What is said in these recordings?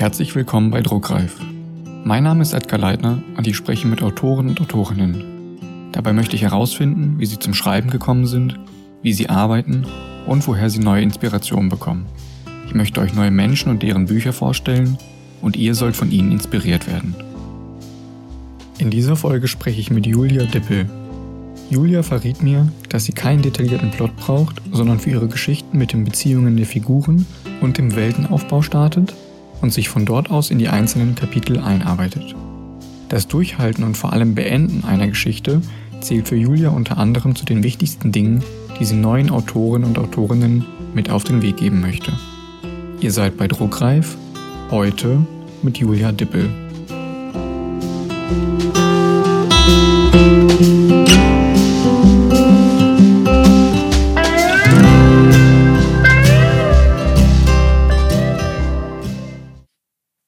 Herzlich willkommen bei Druckreif. Mein Name ist Edgar Leitner und ich spreche mit Autoren und Autorinnen. Dabei möchte ich herausfinden, wie sie zum Schreiben gekommen sind, wie sie arbeiten und woher sie neue Inspirationen bekommen. Ich möchte euch neue Menschen und deren Bücher vorstellen und ihr sollt von ihnen inspiriert werden. In dieser Folge spreche ich mit Julia Dippel. Julia verriet mir, dass sie keinen detaillierten Plot braucht, sondern für ihre Geschichten mit den Beziehungen der Figuren und dem Weltenaufbau startet und sich von dort aus in die einzelnen Kapitel einarbeitet. Das Durchhalten und vor allem Beenden einer Geschichte zählt für Julia unter anderem zu den wichtigsten Dingen, die sie neuen Autoren und Autorinnen mit auf den Weg geben möchte. Ihr seid bei Druckreif, heute mit Julia Dippel.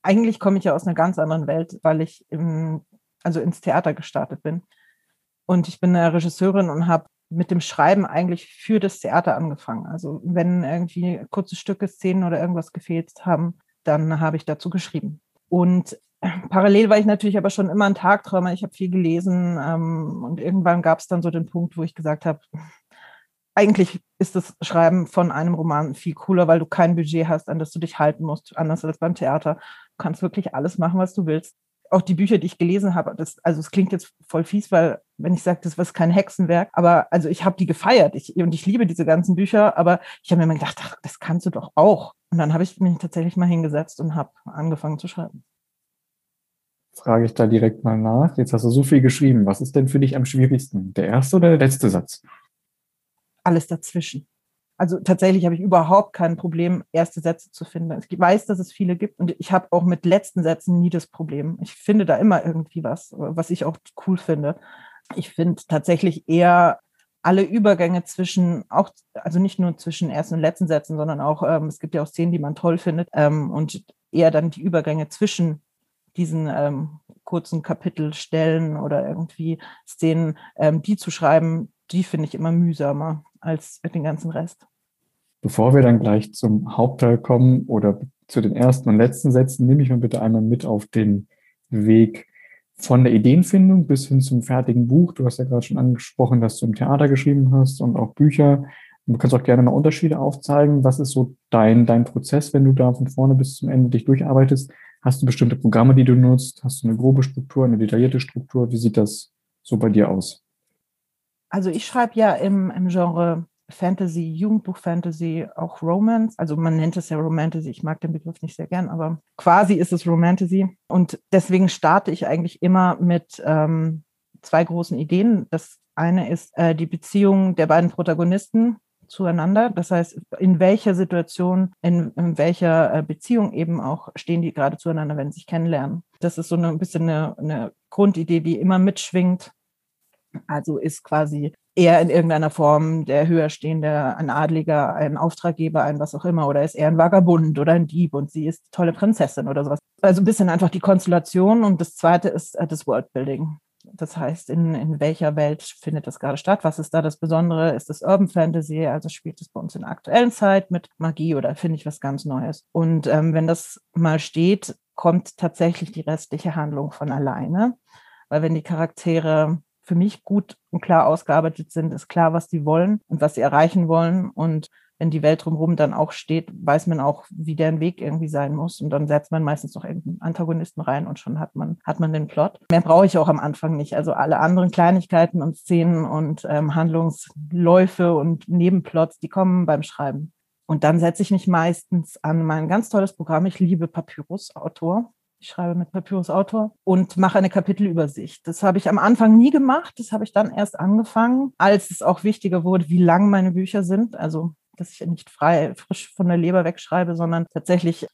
Eigentlich komme ich ja aus einer ganz anderen Welt, weil ich im, also ins Theater gestartet bin. Und ich bin eine Regisseurin und habe mit dem Schreiben eigentlich für das Theater angefangen. Also wenn irgendwie kurze Stücke, Szenen oder irgendwas gefehlt haben, dann habe ich dazu geschrieben. Und parallel war ich natürlich aber schon immer ein Tagträumer. Ich habe viel gelesen ähm, und irgendwann gab es dann so den Punkt, wo ich gesagt habe, eigentlich ist das Schreiben von einem Roman viel cooler, weil du kein Budget hast, an das du dich halten musst, anders als beim Theater. Du kannst wirklich alles machen, was du willst. Auch die Bücher, die ich gelesen habe, das, also es klingt jetzt voll fies, weil wenn ich sage, das war kein Hexenwerk, aber also ich habe die gefeiert ich, und ich liebe diese ganzen Bücher, aber ich habe mir immer gedacht, ach, das kannst du doch auch. Und dann habe ich mich tatsächlich mal hingesetzt und habe angefangen zu schreiben. Frage ich da direkt mal nach. Jetzt hast du so viel geschrieben. Was ist denn für dich am schwierigsten? Der erste oder der letzte Satz? alles dazwischen. Also tatsächlich habe ich überhaupt kein Problem, erste Sätze zu finden. Ich weiß, dass es viele gibt und ich habe auch mit letzten Sätzen nie das Problem. Ich finde da immer irgendwie was, was ich auch cool finde. Ich finde tatsächlich eher alle Übergänge zwischen, auch, also nicht nur zwischen ersten und letzten Sätzen, sondern auch, ähm, es gibt ja auch Szenen, die man toll findet ähm, und eher dann die Übergänge zwischen diesen ähm, kurzen Kapitelstellen oder irgendwie Szenen, ähm, die zu schreiben, die finde ich immer mühsamer als den ganzen Rest. Bevor wir dann gleich zum Hauptteil kommen oder zu den ersten und letzten Sätzen, nehme ich mal bitte einmal mit auf den Weg von der Ideenfindung bis hin zum fertigen Buch. Du hast ja gerade schon angesprochen, dass du im Theater geschrieben hast und auch Bücher. Du kannst auch gerne mal Unterschiede aufzeigen. Was ist so dein, dein Prozess, wenn du da von vorne bis zum Ende dich durcharbeitest? Hast du bestimmte Programme, die du nutzt? Hast du eine grobe Struktur, eine detaillierte Struktur? Wie sieht das so bei dir aus? Also ich schreibe ja im, im Genre Fantasy, Jugendbuch-Fantasy, auch Romance. Also man nennt es ja Romantasy. Ich mag den Begriff nicht sehr gern, aber quasi ist es Romantasy. Und deswegen starte ich eigentlich immer mit ähm, zwei großen Ideen. Das eine ist äh, die Beziehung der beiden Protagonisten zueinander. Das heißt, in welcher Situation, in, in welcher äh, Beziehung eben auch stehen die gerade zueinander, wenn sie sich kennenlernen. Das ist so eine, ein bisschen eine, eine Grundidee, die immer mitschwingt also ist quasi eher in irgendeiner Form der höherstehende, ein Adliger, ein Auftraggeber, ein was auch immer, oder ist er ein Vagabund oder ein Dieb und sie ist tolle Prinzessin oder sowas. Also ein bisschen einfach die Konstellation und das zweite ist äh, das Worldbuilding. Das heißt, in, in welcher Welt findet das gerade statt? Was ist da das Besondere? Ist es Urban Fantasy? Also spielt es bei uns in der aktuellen Zeit mit Magie oder finde ich was ganz Neues? Und ähm, wenn das mal steht, kommt tatsächlich die restliche Handlung von alleine. Weil wenn die Charaktere für mich gut und klar ausgearbeitet sind, ist klar, was die wollen und was sie erreichen wollen. Und wenn die Welt drumherum dann auch steht, weiß man auch, wie deren Weg irgendwie sein muss. Und dann setzt man meistens noch irgendeinen Antagonisten rein und schon hat man, hat man den Plot. Mehr brauche ich auch am Anfang nicht. Also alle anderen Kleinigkeiten und Szenen und ähm, Handlungsläufe und Nebenplots, die kommen beim Schreiben. Und dann setze ich mich meistens an mein ganz tolles Programm. Ich liebe Papyrus Autor. Ich schreibe mit Papyrus Autor und mache eine Kapitelübersicht. Das habe ich am Anfang nie gemacht. Das habe ich dann erst angefangen, als es auch wichtiger wurde, wie lang meine Bücher sind. Also, dass ich nicht frei, frisch von der Leber wegschreibe, sondern tatsächlich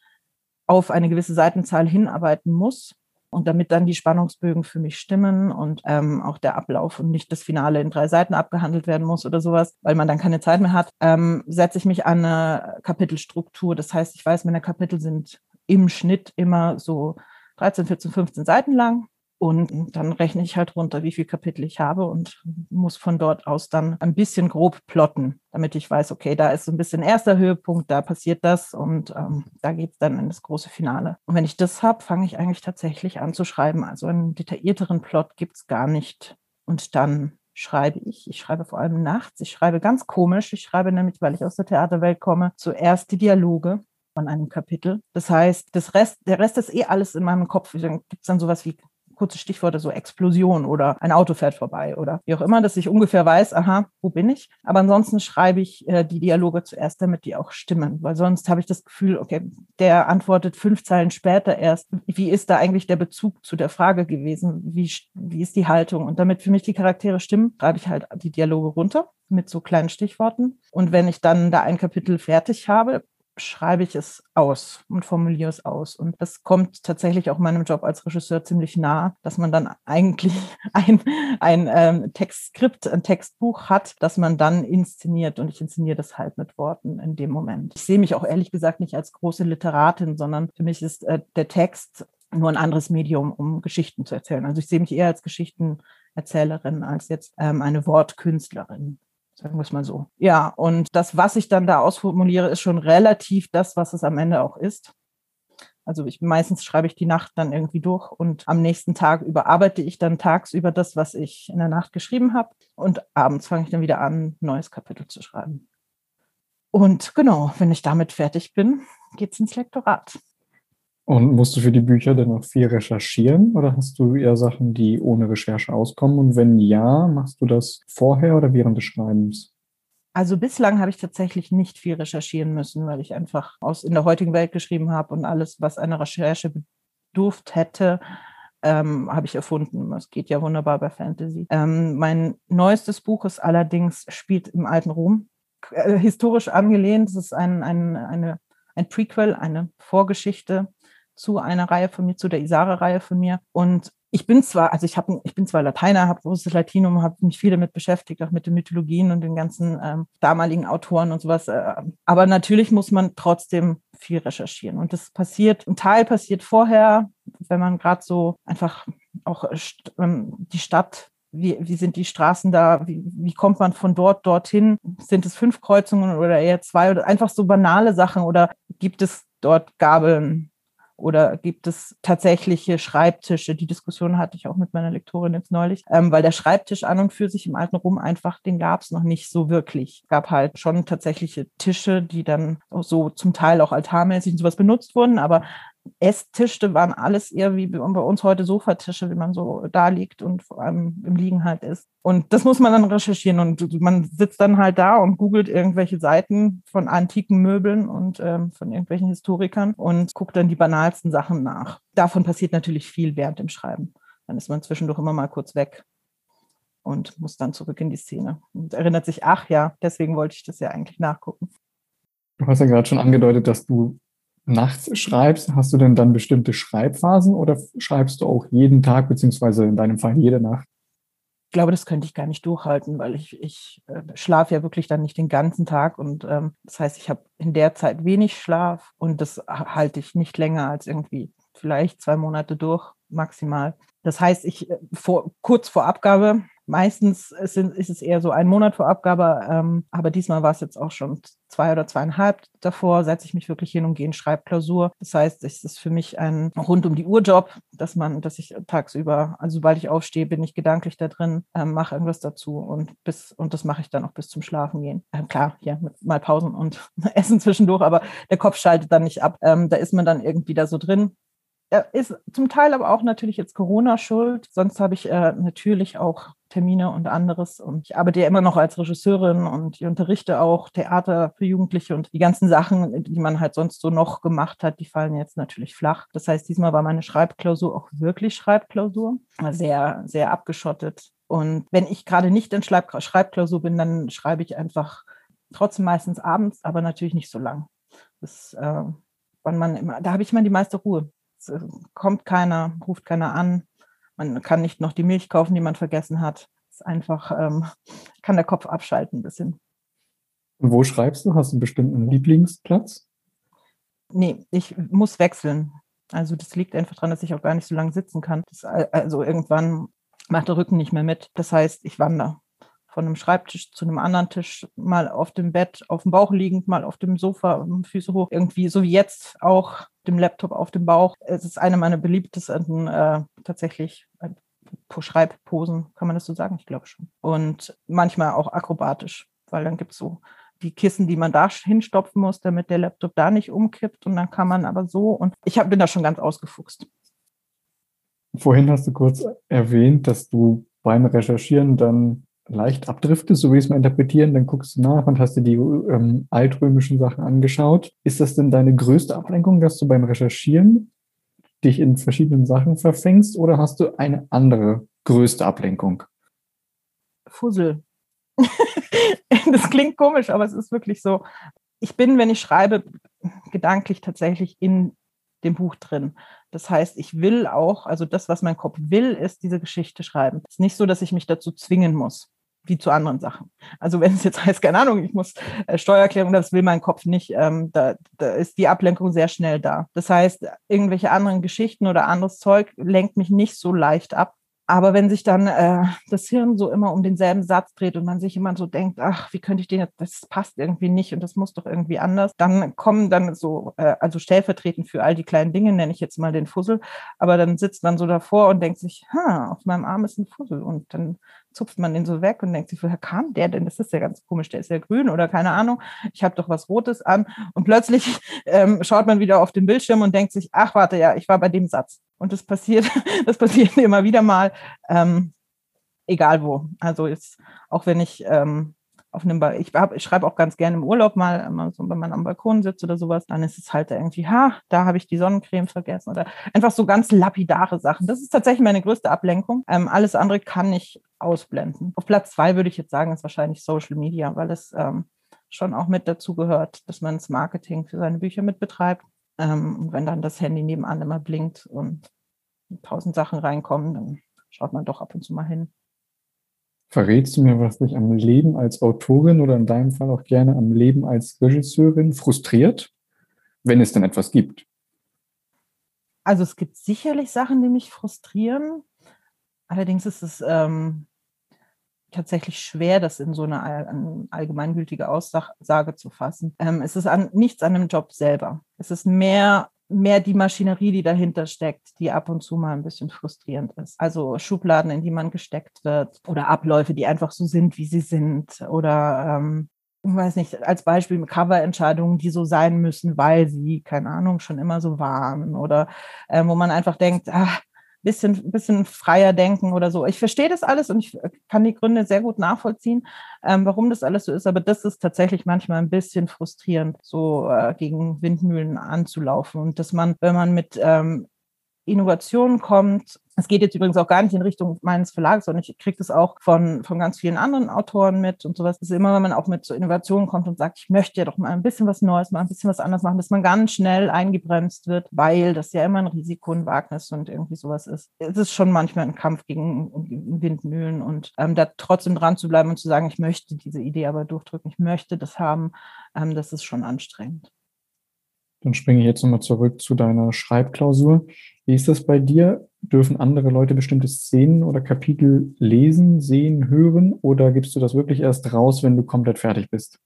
auf eine gewisse Seitenzahl hinarbeiten muss. Und damit dann die Spannungsbögen für mich stimmen und ähm, auch der Ablauf und nicht das Finale in drei Seiten abgehandelt werden muss oder sowas, weil man dann keine Zeit mehr hat, ähm, setze ich mich an eine Kapitelstruktur. Das heißt, ich weiß, meine Kapitel sind im Schnitt immer so 13, 14, 15 Seiten lang. Und dann rechne ich halt runter, wie viele Kapitel ich habe und muss von dort aus dann ein bisschen grob plotten, damit ich weiß, okay, da ist so ein bisschen erster Höhepunkt, da passiert das und ähm, da geht es dann in das große Finale. Und wenn ich das habe, fange ich eigentlich tatsächlich an zu schreiben. Also einen detaillierteren Plot gibt es gar nicht. Und dann schreibe ich. Ich schreibe vor allem nachts. Ich schreibe ganz komisch. Ich schreibe nämlich, weil ich aus der Theaterwelt komme, zuerst die Dialoge von einem Kapitel. Das heißt, das Rest, der Rest ist eh alles in meinem Kopf. Dann gibt es dann sowas wie kurze Stichworte, so Explosion oder ein Auto fährt vorbei oder wie auch immer, dass ich ungefähr weiß, aha, wo bin ich? Aber ansonsten schreibe ich äh, die Dialoge zuerst, damit die auch stimmen, weil sonst habe ich das Gefühl, okay, der antwortet fünf Zeilen später erst. Wie ist da eigentlich der Bezug zu der Frage gewesen? Wie, wie ist die Haltung? Und damit für mich die Charaktere stimmen, schreibe ich halt die Dialoge runter mit so kleinen Stichworten. Und wenn ich dann da ein Kapitel fertig habe, schreibe ich es aus und formuliere es aus. Und das kommt tatsächlich auch meinem Job als Regisseur ziemlich nah, dass man dann eigentlich ein, ein ähm, Textskript, ein Textbuch hat, das man dann inszeniert. Und ich inszeniere das halt mit Worten in dem Moment. Ich sehe mich auch ehrlich gesagt nicht als große Literatin, sondern für mich ist äh, der Text nur ein anderes Medium, um Geschichten zu erzählen. Also ich sehe mich eher als Geschichtenerzählerin als jetzt ähm, eine Wortkünstlerin. Sagen wir es mal so. Ja, und das, was ich dann da ausformuliere, ist schon relativ das, was es am Ende auch ist. Also ich, meistens schreibe ich die Nacht dann irgendwie durch und am nächsten Tag überarbeite ich dann tagsüber das, was ich in der Nacht geschrieben habe. Und abends fange ich dann wieder an, ein neues Kapitel zu schreiben. Und genau, wenn ich damit fertig bin, geht es ins Lektorat. Und musst du für die Bücher dann auch viel recherchieren oder hast du eher Sachen, die ohne Recherche auskommen? Und wenn ja, machst du das vorher oder während des Schreibens? Also bislang habe ich tatsächlich nicht viel recherchieren müssen, weil ich einfach aus in der heutigen Welt geschrieben habe und alles, was eine Recherche bedurft hätte, ähm, habe ich erfunden. Es geht ja wunderbar bei Fantasy. Ähm, mein neuestes Buch ist allerdings spielt im alten Rom, äh, historisch angelehnt. Es ist ein, ein, eine, ein Prequel, eine Vorgeschichte zu einer Reihe von mir, zu der Isare-Reihe von mir. Und ich bin zwar, also ich habe, ich bin zwar Lateiner, habe großes Latinum, habe mich viel damit beschäftigt, auch mit den Mythologien und den ganzen ähm, damaligen Autoren und sowas. Äh, aber natürlich muss man trotzdem viel recherchieren. Und das passiert, ein Teil passiert vorher, wenn man gerade so einfach auch ähm, die Stadt wie, wie sind die Straßen da? Wie, wie kommt man von dort dorthin? Sind es fünf Kreuzungen oder eher zwei oder einfach so banale Sachen oder gibt es dort Gabeln? Oder gibt es tatsächliche Schreibtische? Die Diskussion hatte ich auch mit meiner Lektorin jetzt neulich, ähm, weil der Schreibtisch an und für sich im alten Rom einfach, den gab es noch nicht so wirklich. Gab halt schon tatsächliche Tische, die dann so zum Teil auch altarmäßig und sowas benutzt wurden, aber Esstische waren alles eher wie bei uns heute Sofatische, wie man so da liegt und vor allem im Liegen halt ist. Und das muss man dann recherchieren und man sitzt dann halt da und googelt irgendwelche Seiten von antiken Möbeln und ähm, von irgendwelchen Historikern und guckt dann die banalsten Sachen nach. Davon passiert natürlich viel während dem Schreiben. Dann ist man zwischendurch immer mal kurz weg und muss dann zurück in die Szene und erinnert sich, ach ja, deswegen wollte ich das ja eigentlich nachgucken. Du hast ja gerade schon angedeutet, dass du nachts schreibst, hast du denn dann bestimmte Schreibphasen oder schreibst du auch jeden Tag, beziehungsweise in deinem Fall jede Nacht? Ich glaube, das könnte ich gar nicht durchhalten, weil ich, ich äh, schlafe ja wirklich dann nicht den ganzen Tag und ähm, das heißt, ich habe in der Zeit wenig Schlaf und das halte ich nicht länger als irgendwie vielleicht zwei Monate durch maximal. Das heißt, ich äh, vor, kurz vor Abgabe Meistens ist, es eher so ein Monat vor Abgabe, ähm, aber diesmal war es jetzt auch schon zwei oder zweieinhalb davor, setze ich mich wirklich hin und gehe in Schreibklausur. Das heißt, es ist für mich ein rund um die Uhr Job, dass man, dass ich tagsüber, also sobald ich aufstehe, bin ich gedanklich da drin, ähm, mache irgendwas dazu und bis und das mache ich dann auch bis zum Schlafen gehen. Ähm, klar, ja, mal Pausen und Essen zwischendurch, aber der Kopf schaltet dann nicht ab. Da ist man dann irgendwie da so drin ist zum Teil aber auch natürlich jetzt Corona schuld. Sonst habe ich äh, natürlich auch Termine und anderes. Und ich arbeite ja immer noch als Regisseurin und ich unterrichte auch Theater für Jugendliche und die ganzen Sachen, die man halt sonst so noch gemacht hat, die fallen jetzt natürlich flach. Das heißt, diesmal war meine Schreibklausur auch wirklich Schreibklausur, sehr, sehr abgeschottet. Und wenn ich gerade nicht in Schreib Schreibklausur bin, dann schreibe ich einfach trotzdem meistens abends, aber natürlich nicht so lang. Das, äh, wann man immer, da habe ich immer die meiste Ruhe. Es äh, kommt keiner, ruft keiner an. Man kann nicht noch die Milch kaufen, die man vergessen hat. Es ist einfach, ähm, kann der Kopf abschalten ein bisschen. Und wo schreibst du? Hast du einen bestimmten Lieblingsplatz? Nee, ich muss wechseln. Also das liegt einfach daran, dass ich auch gar nicht so lange sitzen kann. Das, also irgendwann macht der Rücken nicht mehr mit. Das heißt, ich wandere von einem Schreibtisch zu einem anderen Tisch, mal auf dem Bett, auf dem Bauch liegend, mal auf dem Sofa, Füße hoch, irgendwie so wie jetzt auch dem Laptop auf dem Bauch. Es ist eine meiner beliebtesten äh, tatsächlich äh, Schreibposen, kann man das so sagen? Ich glaube schon. Und manchmal auch akrobatisch, weil dann gibt es so die Kissen, die man da hinstopfen muss, damit der Laptop da nicht umkippt. Und dann kann man aber so. Und ich hab, bin da schon ganz ausgefuchst. Vorhin hast du kurz erwähnt, dass du beim Recherchieren dann leicht abdriftest, so wie ich es mal interpretieren, dann guckst du nach und hast dir die ähm, altrömischen Sachen angeschaut. Ist das denn deine größte Ablenkung, dass du beim Recherchieren dich in verschiedenen Sachen verfängst oder hast du eine andere größte Ablenkung? Fussel. das klingt komisch, aber es ist wirklich so. Ich bin, wenn ich schreibe, gedanklich tatsächlich in dem Buch drin. Das heißt, ich will auch, also das, was mein Kopf will, ist diese Geschichte schreiben. Es ist nicht so, dass ich mich dazu zwingen muss, wie zu anderen Sachen. Also wenn es jetzt heißt, keine Ahnung, ich muss äh, Steuererklärung, das will mein Kopf nicht, ähm, da, da ist die Ablenkung sehr schnell da. Das heißt, irgendwelche anderen Geschichten oder anderes Zeug lenkt mich nicht so leicht ab, aber wenn sich dann äh, das Hirn so immer um denselben Satz dreht und man sich immer so denkt, ach, wie könnte ich den jetzt, das passt irgendwie nicht und das muss doch irgendwie anders, dann kommen dann so, äh, also stellvertretend für all die kleinen Dinge, nenne ich jetzt mal den Fussel, aber dann sitzt man so davor und denkt sich, ha, auf meinem Arm ist ein Fussel und dann zupft man den so weg und denkt sich, woher kam der denn? Das ist ja ganz komisch, der ist ja grün oder keine Ahnung. Ich habe doch was Rotes an. Und plötzlich ähm, schaut man wieder auf den Bildschirm und denkt sich, ach warte, ja, ich war bei dem Satz. Und das passiert, das passiert immer wieder mal, ähm, egal wo. Also jetzt, auch wenn ich ähm, auf einem, ba ich, ich schreibe auch ganz gerne im Urlaub mal, so, wenn man am Balkon sitzt oder sowas, dann ist es halt irgendwie, ha, da habe ich die Sonnencreme vergessen oder einfach so ganz lapidare Sachen. Das ist tatsächlich meine größte Ablenkung. Ähm, alles andere kann ich ausblenden. Auf Platz zwei würde ich jetzt sagen, ist wahrscheinlich Social Media, weil es ähm, schon auch mit dazu gehört, dass man das Marketing für seine Bücher mit betreibt. Ähm, und wenn dann das Handy nebenan immer blinkt und tausend Sachen reinkommen, dann schaut man doch ab und zu mal hin. Verrätst du mir, was dich am Leben als Autorin oder in deinem Fall auch gerne am Leben als Regisseurin frustriert, wenn es denn etwas gibt? Also es gibt sicherlich Sachen, die mich frustrieren. Allerdings ist es ähm, tatsächlich schwer, das in so eine allgemeingültige Aussage zu fassen. Ähm, es ist an, nichts an dem Job selber. Es ist mehr mehr die Maschinerie, die dahinter steckt, die ab und zu mal ein bisschen frustrierend ist. Also Schubladen, in die man gesteckt wird oder Abläufe, die einfach so sind, wie sie sind oder ähm, ich weiß nicht, als Beispiel Coverentscheidungen, die so sein müssen, weil sie, keine Ahnung, schon immer so waren oder äh, wo man einfach denkt, ach, bisschen, bisschen freier denken oder so. Ich verstehe das alles und ich kann die Gründe sehr gut nachvollziehen, ähm, warum das alles so ist. Aber das ist tatsächlich manchmal ein bisschen frustrierend, so äh, gegen Windmühlen anzulaufen und dass man, wenn man mit ähm, Innovation kommt. Es geht jetzt übrigens auch gar nicht in Richtung meines Verlags, sondern ich kriege das auch von, von ganz vielen anderen Autoren mit und sowas. Das ist immer, wenn man auch mit so Innovationen kommt und sagt, ich möchte ja doch mal ein bisschen was Neues, mal ein bisschen was anderes machen, dass man ganz schnell eingebremst wird, weil das ja immer ein Risiko, ein Wagnis und irgendwie sowas ist. Es ist schon manchmal ein Kampf gegen Windmühlen und ähm, da trotzdem dran zu bleiben und zu sagen, ich möchte diese Idee aber durchdrücken, ich möchte das haben, ähm, das ist schon anstrengend. Dann springe ich jetzt nochmal zurück zu deiner Schreibklausur. Wie ist das bei dir? Dürfen andere Leute bestimmte Szenen oder Kapitel lesen, sehen, hören oder gibst du das wirklich erst raus, wenn du komplett fertig bist?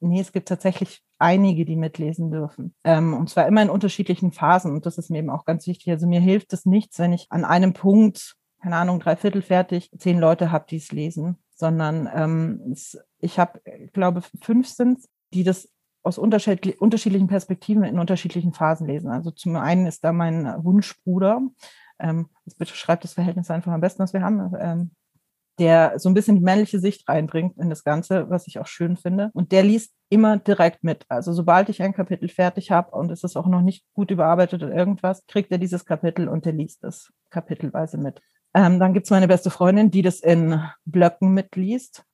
Nee, es gibt tatsächlich einige, die mitlesen dürfen. Ähm, und zwar immer in unterschiedlichen Phasen. Und das ist mir eben auch ganz wichtig. Also mir hilft es nichts, wenn ich an einem Punkt, keine Ahnung, drei Viertel fertig, zehn Leute habe, die es lesen, sondern ähm, ich habe, glaube fünf sind die das aus unterschiedlichen Perspektiven in unterschiedlichen Phasen lesen. Also zum einen ist da mein Wunschbruder, ähm, das beschreibt das Verhältnis einfach am besten, was wir haben, ähm, der so ein bisschen die männliche Sicht reinbringt in das Ganze, was ich auch schön finde. Und der liest immer direkt mit. Also sobald ich ein Kapitel fertig habe und es ist auch noch nicht gut überarbeitet oder irgendwas, kriegt er dieses Kapitel und der liest es kapitelweise mit. Ähm, dann gibt es meine beste Freundin, die das in Blöcken mitliest.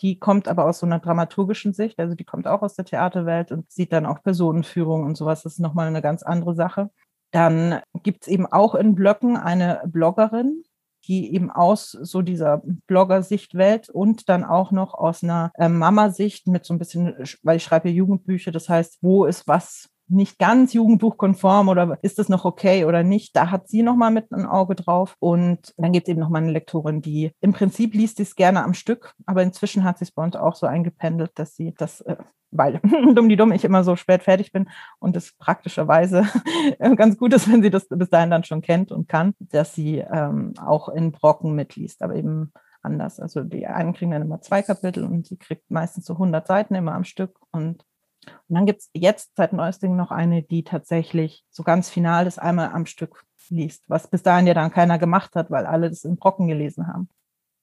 Die kommt aber aus so einer dramaturgischen Sicht, also die kommt auch aus der Theaterwelt und sieht dann auch Personenführung und sowas. Das ist nochmal eine ganz andere Sache. Dann gibt es eben auch in Blöcken eine Bloggerin, die eben aus so dieser Blogger-Sichtwelt und dann auch noch aus einer äh, Mama-Sicht mit so ein bisschen, weil ich schreibe Jugendbücher, das heißt, wo ist was nicht ganz jugendbuchkonform oder ist das noch okay oder nicht. Da hat sie nochmal mit einem Auge drauf. Und dann gibt es eben nochmal eine Lektorin, die im Prinzip liest es gerne am Stück, aber inzwischen hat sie es bei uns auch so eingependelt, dass sie das, äh, weil dumm die dumm ich immer so spät fertig bin und es praktischerweise ganz gut ist, wenn sie das bis dahin dann schon kennt und kann, dass sie ähm, auch in Brocken mitliest, aber eben anders. Also die einen kriegen dann immer zwei Kapitel und sie kriegt meistens so 100 Seiten immer am Stück und und dann gibt es jetzt seit neuestem noch eine, die tatsächlich so ganz final das einmal am Stück liest, was bis dahin ja dann keiner gemacht hat, weil alle das in Brocken gelesen haben.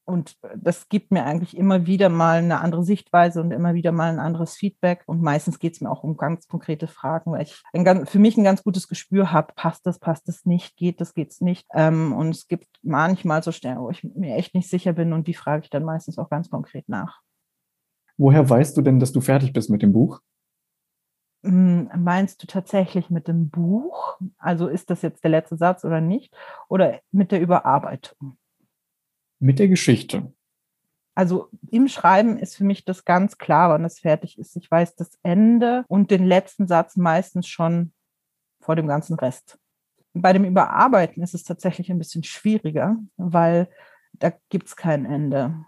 Und das gibt mir eigentlich immer wieder mal eine andere Sichtweise und immer wieder mal ein anderes Feedback. Und meistens geht es mir auch um ganz konkrete Fragen, weil ich ein, für mich ein ganz gutes Gespür habe, passt das, passt das nicht, geht das, geht es nicht. Ähm, und es gibt manchmal so Stellen, wo ich mir echt nicht sicher bin und die frage ich dann meistens auch ganz konkret nach. Woher weißt du denn, dass du fertig bist mit dem Buch? Hm, meinst du tatsächlich mit dem Buch? Also ist das jetzt der letzte Satz oder nicht? Oder mit der Überarbeitung? Mit der Geschichte. Also im Schreiben ist für mich das ganz klar, wann es fertig ist. Ich weiß das Ende und den letzten Satz meistens schon vor dem ganzen Rest. Bei dem Überarbeiten ist es tatsächlich ein bisschen schwieriger, weil da gibt es kein Ende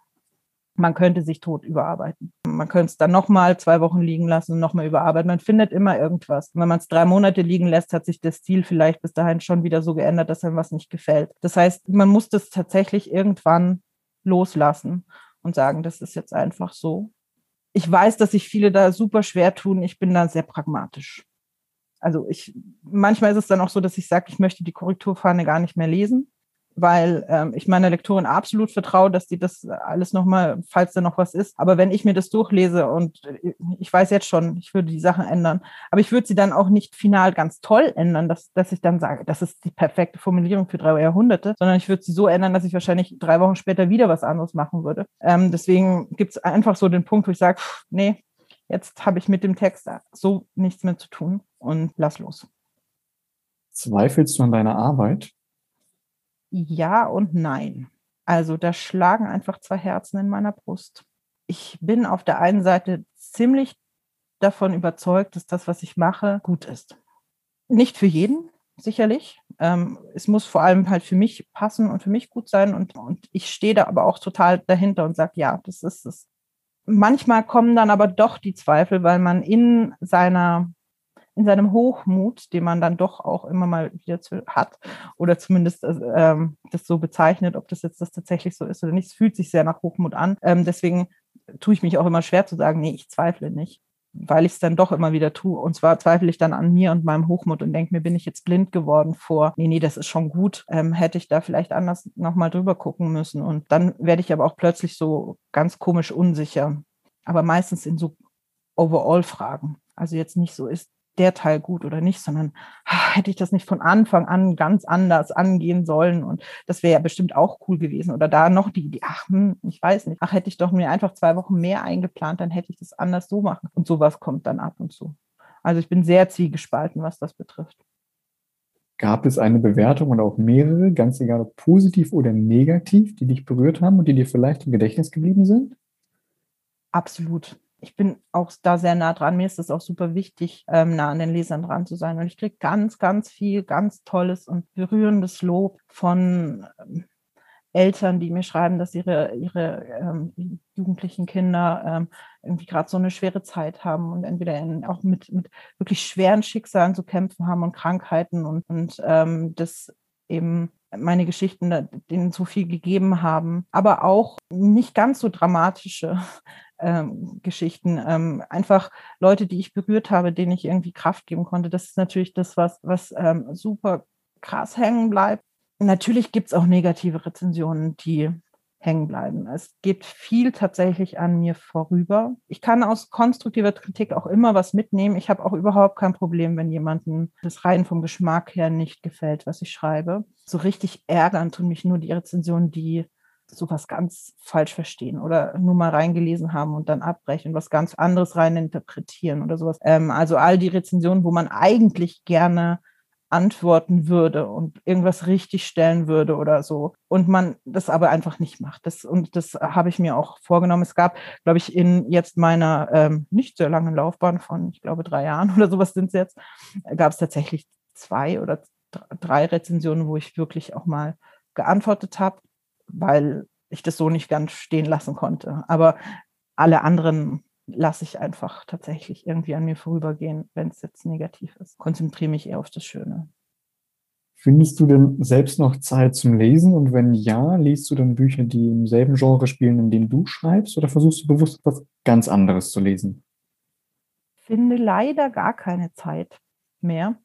man könnte sich tot überarbeiten. Man könnte es dann nochmal zwei Wochen liegen lassen und nochmal überarbeiten. Man findet immer irgendwas. Wenn man es drei Monate liegen lässt, hat sich das Stil vielleicht bis dahin schon wieder so geändert, dass einem was nicht gefällt. Das heißt, man muss das tatsächlich irgendwann loslassen und sagen, das ist jetzt einfach so. Ich weiß, dass sich viele da super schwer tun. Ich bin da sehr pragmatisch. Also ich, manchmal ist es dann auch so, dass ich sage, ich möchte die Korrekturfahne gar nicht mehr lesen weil ähm, ich meiner Lektorin absolut vertraue, dass die das alles nochmal, falls da noch was ist. Aber wenn ich mir das durchlese und ich weiß jetzt schon, ich würde die Sachen ändern, aber ich würde sie dann auch nicht final ganz toll ändern, dass, dass ich dann sage, das ist die perfekte Formulierung für drei Jahrhunderte, sondern ich würde sie so ändern, dass ich wahrscheinlich drei Wochen später wieder was anderes machen würde. Ähm, deswegen gibt es einfach so den Punkt, wo ich sage, nee, jetzt habe ich mit dem Text so nichts mehr zu tun und lass los. Zweifelst du an deiner Arbeit? Ja und nein. Also da schlagen einfach zwei Herzen in meiner Brust. Ich bin auf der einen Seite ziemlich davon überzeugt, dass das, was ich mache, gut ist. Nicht für jeden, sicherlich. Ähm, es muss vor allem halt für mich passen und für mich gut sein. Und, und ich stehe da aber auch total dahinter und sage, ja, das ist es. Manchmal kommen dann aber doch die Zweifel, weil man in seiner in seinem Hochmut, den man dann doch auch immer mal wieder hat, oder zumindest äh, ähm, das so bezeichnet, ob das jetzt das tatsächlich so ist oder nicht. Es fühlt sich sehr nach Hochmut an. Ähm, deswegen tue ich mich auch immer schwer zu sagen, nee, ich zweifle nicht, weil ich es dann doch immer wieder tue. Und zwar zweifle ich dann an mir und meinem Hochmut und denke mir, bin ich jetzt blind geworden vor, nee, nee, das ist schon gut, ähm, hätte ich da vielleicht anders nochmal drüber gucken müssen. Und dann werde ich aber auch plötzlich so ganz komisch unsicher. Aber meistens in so Overall-Fragen. Also jetzt nicht so ist der Teil gut oder nicht, sondern ach, hätte ich das nicht von Anfang an ganz anders angehen sollen und das wäre ja bestimmt auch cool gewesen. Oder da noch die, die ach, hm, ich weiß nicht, ach, hätte ich doch mir einfach zwei Wochen mehr eingeplant, dann hätte ich das anders so machen. Und sowas kommt dann ab und zu. Also ich bin sehr zwiegespalten, was das betrifft. Gab es eine Bewertung oder auch mehrere, ganz egal ob positiv oder negativ, die dich berührt haben und die dir vielleicht im Gedächtnis geblieben sind? Absolut ich bin auch da sehr nah dran. Mir ist es auch super wichtig, ähm, nah an den Lesern dran zu sein. Und ich kriege ganz, ganz viel, ganz tolles und berührendes Lob von ähm, Eltern, die mir schreiben, dass ihre, ihre ähm, jugendlichen Kinder ähm, irgendwie gerade so eine schwere Zeit haben und entweder in, auch mit, mit wirklich schweren Schicksalen zu kämpfen haben und Krankheiten und, und ähm, das eben meine Geschichten denen so viel gegeben haben, aber auch nicht ganz so dramatische ähm, Geschichten. Ähm, einfach Leute, die ich berührt habe, denen ich irgendwie Kraft geben konnte. Das ist natürlich das, was, was ähm, super krass hängen bleibt. Natürlich gibt es auch negative Rezensionen, die hängen bleiben. Es geht viel tatsächlich an mir vorüber. Ich kann aus konstruktiver Kritik auch immer was mitnehmen. Ich habe auch überhaupt kein Problem, wenn jemandem das rein vom Geschmack her nicht gefällt, was ich schreibe. So richtig ärgern tun mich nur die Rezensionen, die sowas ganz falsch verstehen oder nur mal reingelesen haben und dann abbrechen, was ganz anderes rein interpretieren oder sowas. Ähm, also all die Rezensionen, wo man eigentlich gerne antworten würde und irgendwas richtig stellen würde oder so. Und man das aber einfach nicht macht. Das, und das habe ich mir auch vorgenommen. Es gab, glaube ich, in jetzt meiner ähm, nicht sehr langen Laufbahn von, ich glaube, drei Jahren oder sowas sind es jetzt, gab es tatsächlich zwei oder drei Rezensionen, wo ich wirklich auch mal geantwortet habe, weil ich das so nicht ganz stehen lassen konnte. Aber alle anderen lasse ich einfach tatsächlich irgendwie an mir vorübergehen, wenn es jetzt negativ ist. Konzentriere mich eher auf das Schöne. Findest du denn selbst noch Zeit zum Lesen? Und wenn ja, liest du dann Bücher, die im selben Genre spielen, in dem du schreibst? Oder versuchst du bewusst etwas ganz anderes zu lesen? Ich finde leider gar keine Zeit mehr,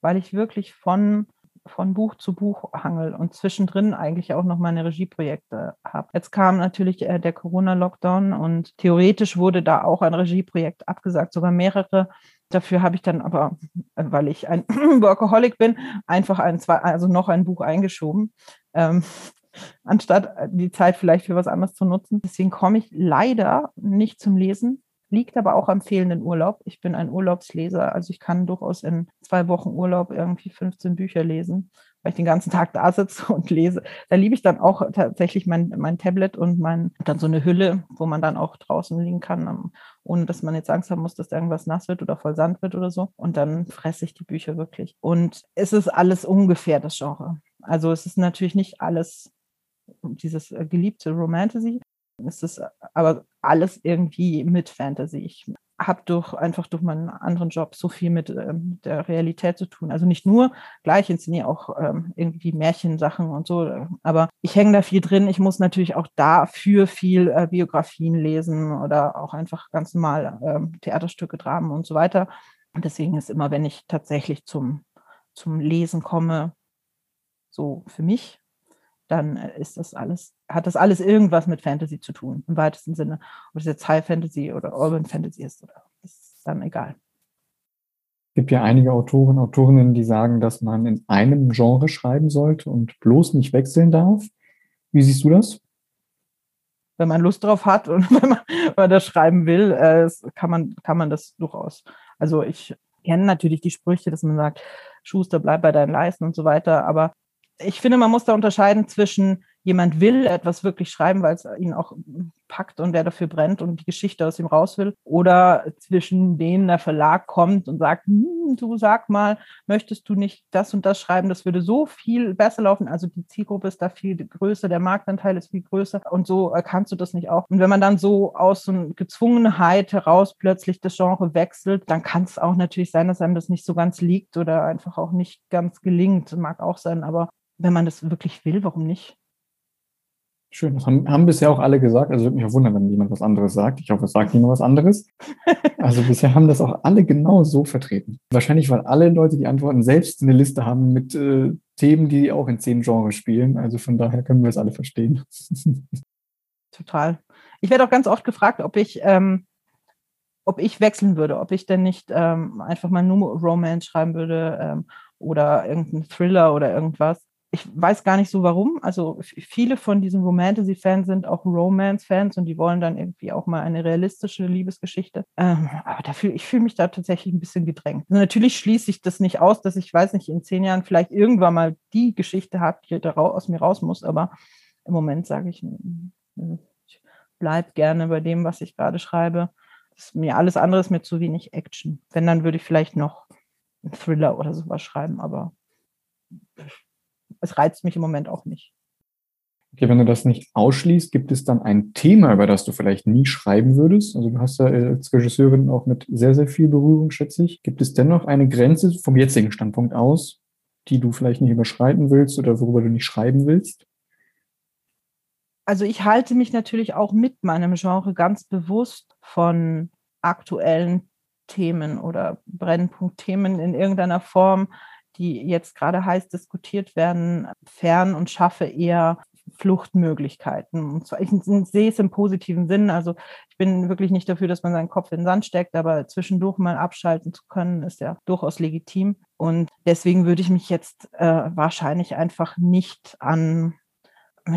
weil ich wirklich von von Buch zu Buch hangel und zwischendrin eigentlich auch noch meine Regieprojekte habe. Jetzt kam natürlich äh, der Corona-Lockdown und theoretisch wurde da auch ein Regieprojekt abgesagt, sogar mehrere. Dafür habe ich dann aber, äh, weil ich ein Workaholic bin, einfach ein, zwei, also noch ein Buch eingeschoben. Ähm, anstatt die Zeit vielleicht für was anderes zu nutzen. Deswegen komme ich leider nicht zum Lesen liegt aber auch am fehlenden Urlaub. Ich bin ein Urlaubsleser, also ich kann durchaus in zwei Wochen Urlaub irgendwie 15 Bücher lesen, weil ich den ganzen Tag da sitze und lese. Da liebe ich dann auch tatsächlich mein, mein Tablet und mein, dann so eine Hülle, wo man dann auch draußen liegen kann, ähm, ohne dass man jetzt Angst haben muss, dass irgendwas nass wird oder voll Sand wird oder so. Und dann fresse ich die Bücher wirklich. Und es ist alles ungefähr das Genre. Also es ist natürlich nicht alles dieses äh, geliebte Romantasy, es ist aber alles irgendwie mit Fantasy. Ich habe durch einfach durch meinen anderen Job so viel mit ähm, der Realität zu tun. Also nicht nur, gleich inszeniere auch ähm, irgendwie Märchensachen und so, aber ich hänge da viel drin. Ich muss natürlich auch dafür viel äh, Biografien lesen oder auch einfach ganz normal ähm, Theaterstücke, Dramen und so weiter. Und deswegen ist immer, wenn ich tatsächlich zum, zum Lesen komme, so für mich dann äh, ist das alles, hat das alles irgendwas mit Fantasy zu tun, im weitesten Sinne. Ob es jetzt High Fantasy oder Urban Fantasy ist, oder ist dann egal. Es gibt ja einige Autoren, Autorinnen, die sagen, dass man in einem Genre schreiben sollte und bloß nicht wechseln darf. Wie siehst du das? Wenn man Lust drauf hat und wenn man, wenn man das schreiben will, äh, kann, man, kann man das durchaus. Also ich kenne natürlich die Sprüche, dass man sagt, Schuster, bleib bei deinen Leisten und so weiter, aber ich finde, man muss da unterscheiden zwischen jemand will etwas wirklich schreiben, weil es ihn auch packt und der dafür brennt und die Geschichte aus ihm raus will, oder zwischen denen der Verlag kommt und sagt, hm, du sag mal, möchtest du nicht das und das schreiben, das würde so viel besser laufen. Also die Zielgruppe ist da viel größer, der Marktanteil ist viel größer und so kannst du das nicht auch. Und wenn man dann so aus so einer Gezwungenheit heraus plötzlich das Genre wechselt, dann kann es auch natürlich sein, dass einem das nicht so ganz liegt oder einfach auch nicht ganz gelingt. Mag auch sein, aber wenn man das wirklich will, warum nicht? Schön, das haben, haben bisher auch alle gesagt. Also würde mich auch wundern, wenn jemand was anderes sagt. Ich hoffe, es sagt niemand was anderes. Also bisher haben das auch alle genau so vertreten. Wahrscheinlich, weil alle Leute, die antworten, selbst eine Liste haben mit äh, Themen, die auch in zehn Genres spielen. Also von daher können wir es alle verstehen. Total. Ich werde auch ganz oft gefragt, ob ich, ähm, ob ich wechseln würde, ob ich denn nicht ähm, einfach mal nur Romance schreiben würde ähm, oder irgendeinen Thriller oder irgendwas ich weiß gar nicht so warum. Also viele von diesen Romantasy-Fans sind auch Romance-Fans und die wollen dann irgendwie auch mal eine realistische Liebesgeschichte. Ähm, aber dafür, ich fühle mich da tatsächlich ein bisschen gedrängt. Also natürlich schließe ich das nicht aus, dass ich, weiß nicht, in zehn Jahren vielleicht irgendwann mal die Geschichte habe, die da aus mir raus muss. Aber im Moment sage ich, ich bleibe gerne bei dem, was ich gerade schreibe. Das mir alles andere ist mir zu wenig Action. Wenn, dann würde ich vielleicht noch einen Thriller oder sowas schreiben, aber es reizt mich im Moment auch nicht. Okay, wenn du das nicht ausschließt, gibt es dann ein Thema, über das du vielleicht nie schreiben würdest? Also du hast ja als Regisseurin auch mit sehr, sehr viel Berührung, schätze ich. Gibt es dennoch eine Grenze vom jetzigen Standpunkt aus, die du vielleicht nicht überschreiten willst oder worüber du nicht schreiben willst? Also ich halte mich natürlich auch mit meinem Genre ganz bewusst von aktuellen Themen oder Brennpunktthemen in irgendeiner Form die jetzt gerade heiß diskutiert werden, fern und schaffe eher Fluchtmöglichkeiten. Und zwar, ich sehe es im positiven Sinn. Also ich bin wirklich nicht dafür, dass man seinen Kopf in den Sand steckt, aber zwischendurch mal abschalten zu können, ist ja durchaus legitim. Und deswegen würde ich mich jetzt äh, wahrscheinlich einfach nicht an,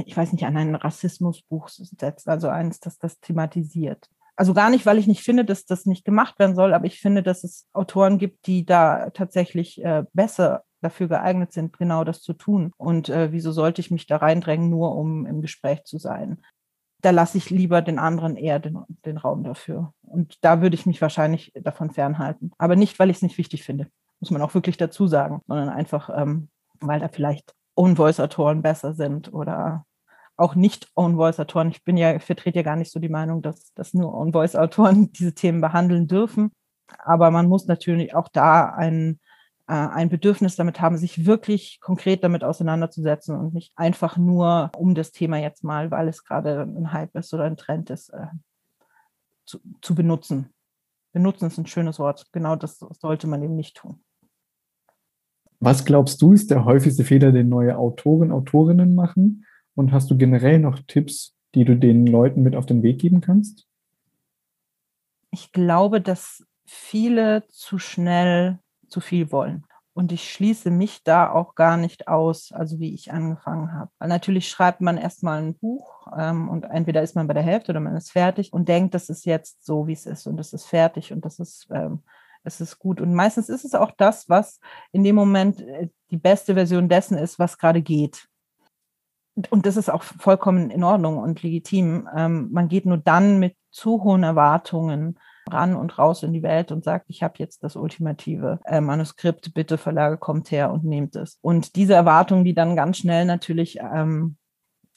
ich weiß nicht, an ein Rassismusbuch setzen, also eins, das das thematisiert. Also gar nicht, weil ich nicht finde, dass das nicht gemacht werden soll, aber ich finde, dass es Autoren gibt, die da tatsächlich äh, besser dafür geeignet sind, genau das zu tun. Und äh, wieso sollte ich mich da reindrängen, nur um im Gespräch zu sein? Da lasse ich lieber den anderen eher den, den Raum dafür. Und da würde ich mich wahrscheinlich davon fernhalten. Aber nicht, weil ich es nicht wichtig finde, muss man auch wirklich dazu sagen, sondern einfach, ähm, weil da vielleicht Own-Voice-Autoren besser sind oder auch nicht Own-Voice-Autoren. Ich bin ja, vertrete ja gar nicht so die Meinung, dass, dass nur Own-Voice-Autoren diese Themen behandeln dürfen. Aber man muss natürlich auch da ein, äh, ein Bedürfnis damit haben, sich wirklich konkret damit auseinanderzusetzen und nicht einfach nur um das Thema jetzt mal, weil es gerade ein Hype ist oder ein Trend ist, äh, zu, zu benutzen. Benutzen ist ein schönes Wort. Genau das sollte man eben nicht tun. Was glaubst du, ist der häufigste Fehler, den neue Autoren, Autorinnen machen? Und hast du generell noch Tipps, die du den Leuten mit auf den Weg geben kannst? Ich glaube, dass viele zu schnell zu viel wollen. Und ich schließe mich da auch gar nicht aus, also wie ich angefangen habe. Natürlich schreibt man erstmal ein Buch ähm, und entweder ist man bei der Hälfte oder man ist fertig und denkt, das ist jetzt so, wie es ist und das ist fertig und das ist, ähm, es ist gut. Und meistens ist es auch das, was in dem Moment äh, die beste Version dessen ist, was gerade geht und das ist auch vollkommen in Ordnung und legitim. Ähm, man geht nur dann mit zu hohen Erwartungen ran und raus in die Welt und sagt, ich habe jetzt das ultimative äh, Manuskript, bitte Verlage kommt her und nehmt es. Und diese Erwartung, die dann ganz schnell natürlich ähm,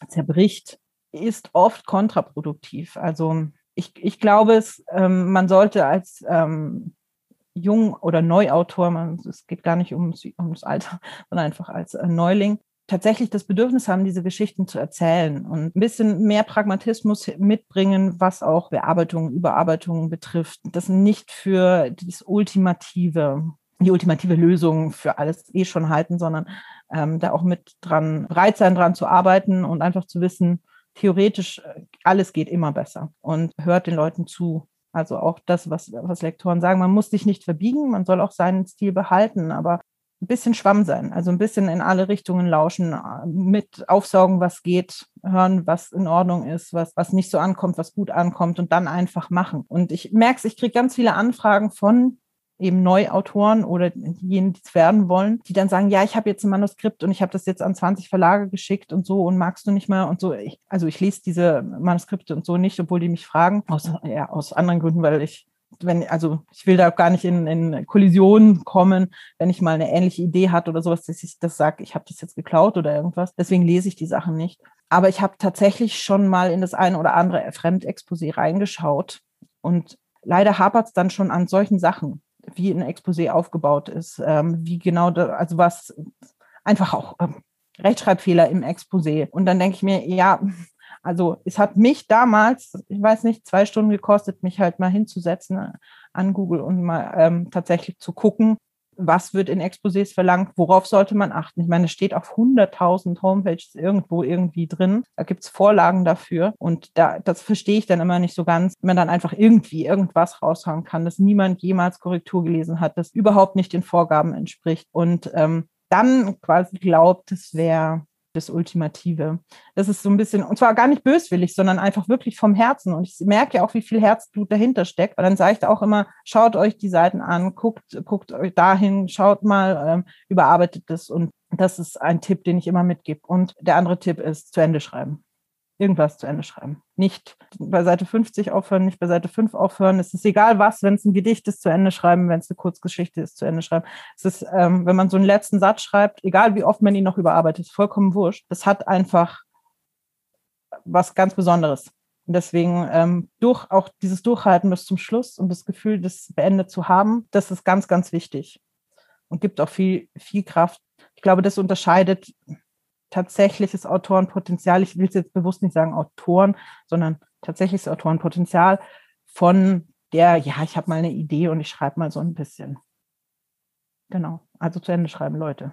zerbricht, ist oft kontraproduktiv. Also ich, ich glaube, es, ähm, man sollte als ähm, Jung- oder Neuautor, man, es geht gar nicht ums, ums Alter, sondern einfach als äh, Neuling, tatsächlich das Bedürfnis haben, diese Geschichten zu erzählen und ein bisschen mehr Pragmatismus mitbringen, was auch Bearbeitung, Überarbeitung betrifft. Das nicht für das ultimative, die ultimative Lösung für alles eh schon halten, sondern ähm, da auch mit dran, bereit sein, dran zu arbeiten und einfach zu wissen, theoretisch äh, alles geht immer besser und hört den Leuten zu. Also auch das, was, was Lektoren sagen, man muss sich nicht verbiegen, man soll auch seinen Stil behalten, aber ein bisschen Schwamm sein, also ein bisschen in alle Richtungen lauschen, mit aufsaugen, was geht, hören, was in Ordnung ist, was, was nicht so ankommt, was gut ankommt und dann einfach machen. Und ich merke es, ich kriege ganz viele Anfragen von eben Neuautoren oder diejenigen, die es werden wollen, die dann sagen, ja, ich habe jetzt ein Manuskript und ich habe das jetzt an 20 Verlage geschickt und so und magst du nicht mehr und so. Ich, also ich lese diese Manuskripte und so nicht, obwohl die mich fragen, aus, ja, aus anderen Gründen, weil ich wenn, also ich will da gar nicht in, in Kollisionen kommen, wenn ich mal eine ähnliche Idee hatte oder sowas, dass ich das sage, ich habe das jetzt geklaut oder irgendwas. Deswegen lese ich die Sachen nicht. Aber ich habe tatsächlich schon mal in das eine oder andere Fremdexposé reingeschaut. Und leider hapert es dann schon an solchen Sachen, wie ein Exposé aufgebaut ist, ähm, wie genau, da, also was einfach auch ähm, Rechtschreibfehler im Exposé. Und dann denke ich mir, ja, also es hat mich damals, ich weiß nicht, zwei Stunden gekostet, mich halt mal hinzusetzen an Google und mal ähm, tatsächlich zu gucken, was wird in Exposés verlangt, worauf sollte man achten. Ich meine, es steht auf 100.000 Homepages irgendwo irgendwie drin. Da gibt es Vorlagen dafür. Und da, das verstehe ich dann immer nicht so ganz, wenn man dann einfach irgendwie irgendwas raushauen kann, dass niemand jemals Korrektur gelesen hat, das überhaupt nicht den Vorgaben entspricht. Und ähm, dann quasi glaubt, es wäre das Ultimative. Das ist so ein bisschen, und zwar gar nicht böswillig, sondern einfach wirklich vom Herzen. Und ich merke ja auch, wie viel Herzblut dahinter steckt. Weil dann sage ich da auch immer, schaut euch die Seiten an, guckt, guckt euch dahin, schaut mal, ähm, überarbeitet das. Und das ist ein Tipp, den ich immer mitgebe. Und der andere Tipp ist, zu Ende schreiben irgendwas zu Ende schreiben. Nicht bei Seite 50 aufhören, nicht bei Seite 5 aufhören. Es ist egal was, wenn es ein Gedicht ist, zu Ende schreiben, wenn es eine Kurzgeschichte ist, zu Ende schreiben. Es ist, ähm, wenn man so einen letzten Satz schreibt, egal wie oft man ihn noch überarbeitet, vollkommen wurscht. Das hat einfach was ganz Besonderes. Und deswegen ähm, durch, auch dieses Durchhalten bis zum Schluss und das Gefühl, das beendet zu haben, das ist ganz, ganz wichtig und gibt auch viel, viel Kraft. Ich glaube, das unterscheidet tatsächliches Autorenpotenzial, ich will es jetzt bewusst nicht sagen Autoren, sondern tatsächliches Autorenpotenzial von der, ja, ich habe mal eine Idee und ich schreibe mal so ein bisschen. Genau, also zu Ende schreiben, Leute.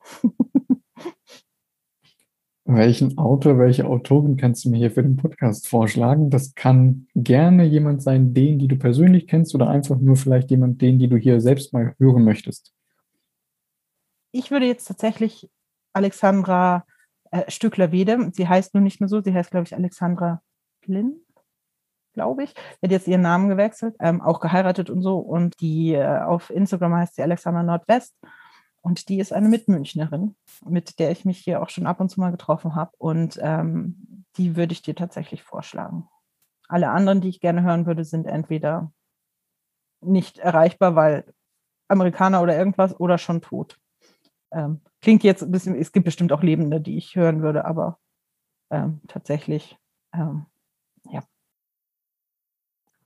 Welchen Autor, welche Autorin kannst du mir hier für den Podcast vorschlagen? Das kann gerne jemand sein, den, die du persönlich kennst, oder einfach nur vielleicht jemand, den, die du hier selbst mal hören möchtest. Ich würde jetzt tatsächlich Alexandra äh, Stückler-Wede. Sie heißt nur nicht mehr so, sie heißt, glaube ich, Alexandra Glynn, glaube ich. Hat jetzt ihren Namen gewechselt, ähm, auch geheiratet und so. Und die äh, auf Instagram heißt sie Alexandra Nordwest. Und die ist eine Mitmünchnerin, mit der ich mich hier auch schon ab und zu mal getroffen habe. Und ähm, die würde ich dir tatsächlich vorschlagen. Alle anderen, die ich gerne hören würde, sind entweder nicht erreichbar, weil Amerikaner oder irgendwas oder schon tot. Ähm, klingt jetzt ein bisschen, es gibt bestimmt auch Lebende, die ich hören würde, aber ähm, tatsächlich, ähm, ja.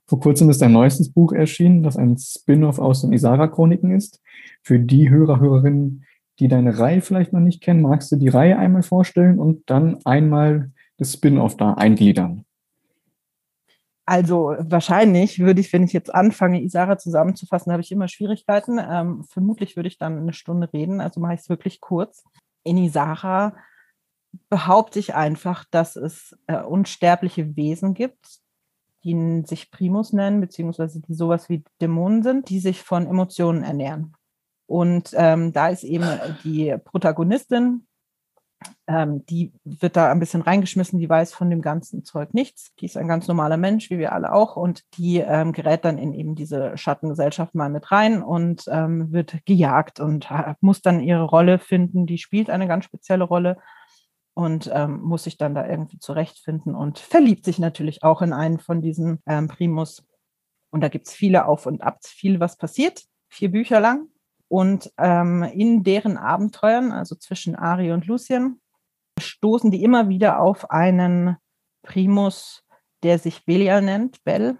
Vor kurzem ist dein neuestes Buch erschienen, das ein Spin-off aus den Isara-Chroniken ist. Für die Hörer, Hörerinnen, die deine Reihe vielleicht noch nicht kennen, magst du die Reihe einmal vorstellen und dann einmal das Spin-off da eingliedern? Also wahrscheinlich würde ich, wenn ich jetzt anfange, Isara zusammenzufassen, habe ich immer Schwierigkeiten. Ähm, vermutlich würde ich dann eine Stunde reden, also mache ich es wirklich kurz. In Isara behaupte ich einfach, dass es äh, unsterbliche Wesen gibt, die sich Primus nennen, beziehungsweise die sowas wie Dämonen sind, die sich von Emotionen ernähren. Und ähm, da ist eben die Protagonistin, ähm, die wird da ein bisschen reingeschmissen, die weiß von dem ganzen Zeug nichts. Die ist ein ganz normaler Mensch, wie wir alle auch. Und die ähm, gerät dann in eben diese Schattengesellschaft mal mit rein und ähm, wird gejagt und muss dann ihre Rolle finden. Die spielt eine ganz spezielle Rolle und ähm, muss sich dann da irgendwie zurechtfinden und verliebt sich natürlich auch in einen von diesen ähm, Primus. Und da gibt es viele Auf und Ab, viel was passiert, vier Bücher lang. Und ähm, in deren Abenteuern, also zwischen Ari und Lucien, stoßen die immer wieder auf einen Primus, der sich Belial nennt, Bell,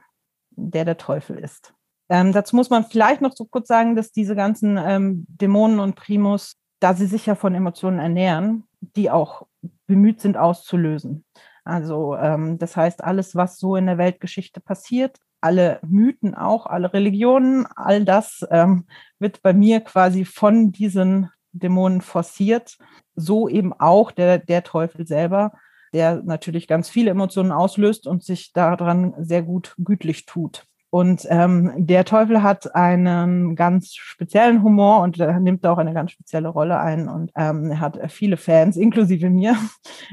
der der Teufel ist. Ähm, dazu muss man vielleicht noch so kurz sagen, dass diese ganzen ähm, Dämonen und Primus, da sie sich ja von Emotionen ernähren, die auch bemüht sind auszulösen. Also ähm, das heißt, alles, was so in der Weltgeschichte passiert, alle Mythen auch, alle Religionen, all das ähm, wird bei mir quasi von diesen Dämonen forciert. So eben auch der, der Teufel selber, der natürlich ganz viele Emotionen auslöst und sich daran sehr gut gütlich tut. Und ähm, der Teufel hat einen ganz speziellen Humor und äh, nimmt auch eine ganz spezielle Rolle ein und ähm, er hat viele Fans, inklusive mir.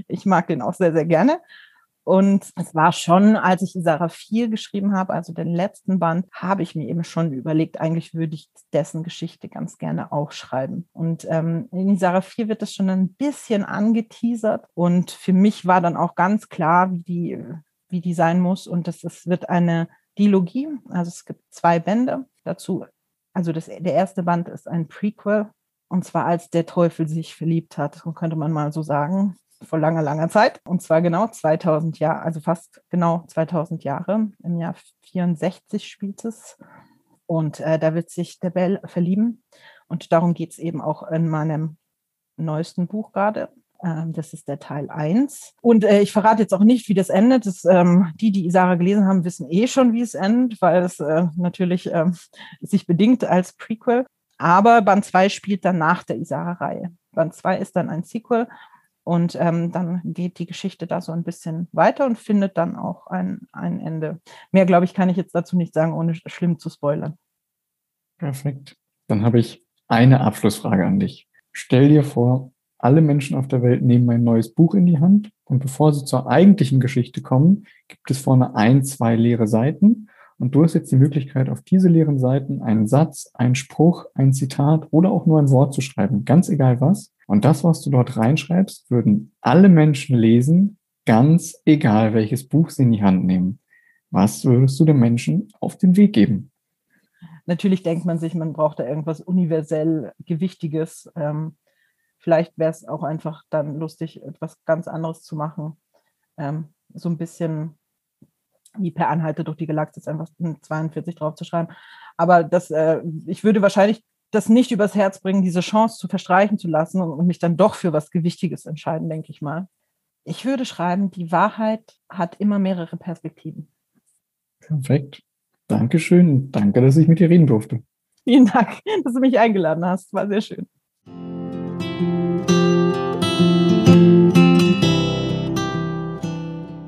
Ich mag den auch sehr, sehr gerne. Und es war schon, als ich Isara 4 geschrieben habe, also den letzten Band, habe ich mir eben schon überlegt, eigentlich würde ich dessen Geschichte ganz gerne auch schreiben. Und ähm, in Isara 4 wird das schon ein bisschen angeteasert. Und für mich war dann auch ganz klar, wie die, wie die sein muss. Und das, das wird eine Dilogie. Also es gibt zwei Bände dazu. Also das, der erste Band ist ein Prequel. Und zwar als der Teufel sich verliebt hat, könnte man mal so sagen vor langer, langer Zeit. Und zwar genau 2000 Jahre, also fast genau 2000 Jahre. Im Jahr 64 spielt es. Und äh, da wird sich der Bell verlieben. Und darum geht es eben auch in meinem neuesten Buch gerade. Ähm, das ist der Teil 1. Und äh, ich verrate jetzt auch nicht, wie das endet. Das, ähm, die, die Isara gelesen haben, wissen eh schon, wie es endet, weil es äh, natürlich äh, sich bedingt als Prequel. Aber Band 2 spielt dann nach der Isara-Reihe. Band 2 ist dann ein Sequel und ähm, dann geht die Geschichte da so ein bisschen weiter und findet dann auch ein, ein Ende. Mehr, glaube ich, kann ich jetzt dazu nicht sagen, ohne schlimm zu spoilern. Perfekt. Dann habe ich eine Abschlussfrage an dich. Stell dir vor, alle Menschen auf der Welt nehmen ein neues Buch in die Hand und bevor sie zur eigentlichen Geschichte kommen, gibt es vorne ein, zwei leere Seiten und du hast jetzt die Möglichkeit, auf diese leeren Seiten einen Satz, einen Spruch, ein Zitat oder auch nur ein Wort zu schreiben, ganz egal was. Und das, was du dort reinschreibst, würden alle Menschen lesen, ganz egal welches Buch sie in die Hand nehmen. Was würdest du den Menschen auf den Weg geben? Natürlich denkt man sich, man braucht da irgendwas universell Gewichtiges. Ähm, vielleicht wäre es auch einfach dann lustig, etwas ganz anderes zu machen. Ähm, so ein bisschen wie per Anhalte durch die Galaxis einfach 42 drauf zu schreiben. Aber das, äh, ich würde wahrscheinlich das nicht übers Herz bringen, diese Chance zu verstreichen zu lassen und mich dann doch für was Gewichtiges entscheiden, denke ich mal. Ich würde schreiben, die Wahrheit hat immer mehrere Perspektiven. Perfekt. Dankeschön. Danke, dass ich mit dir reden durfte. Vielen Dank, dass du mich eingeladen hast. War sehr schön.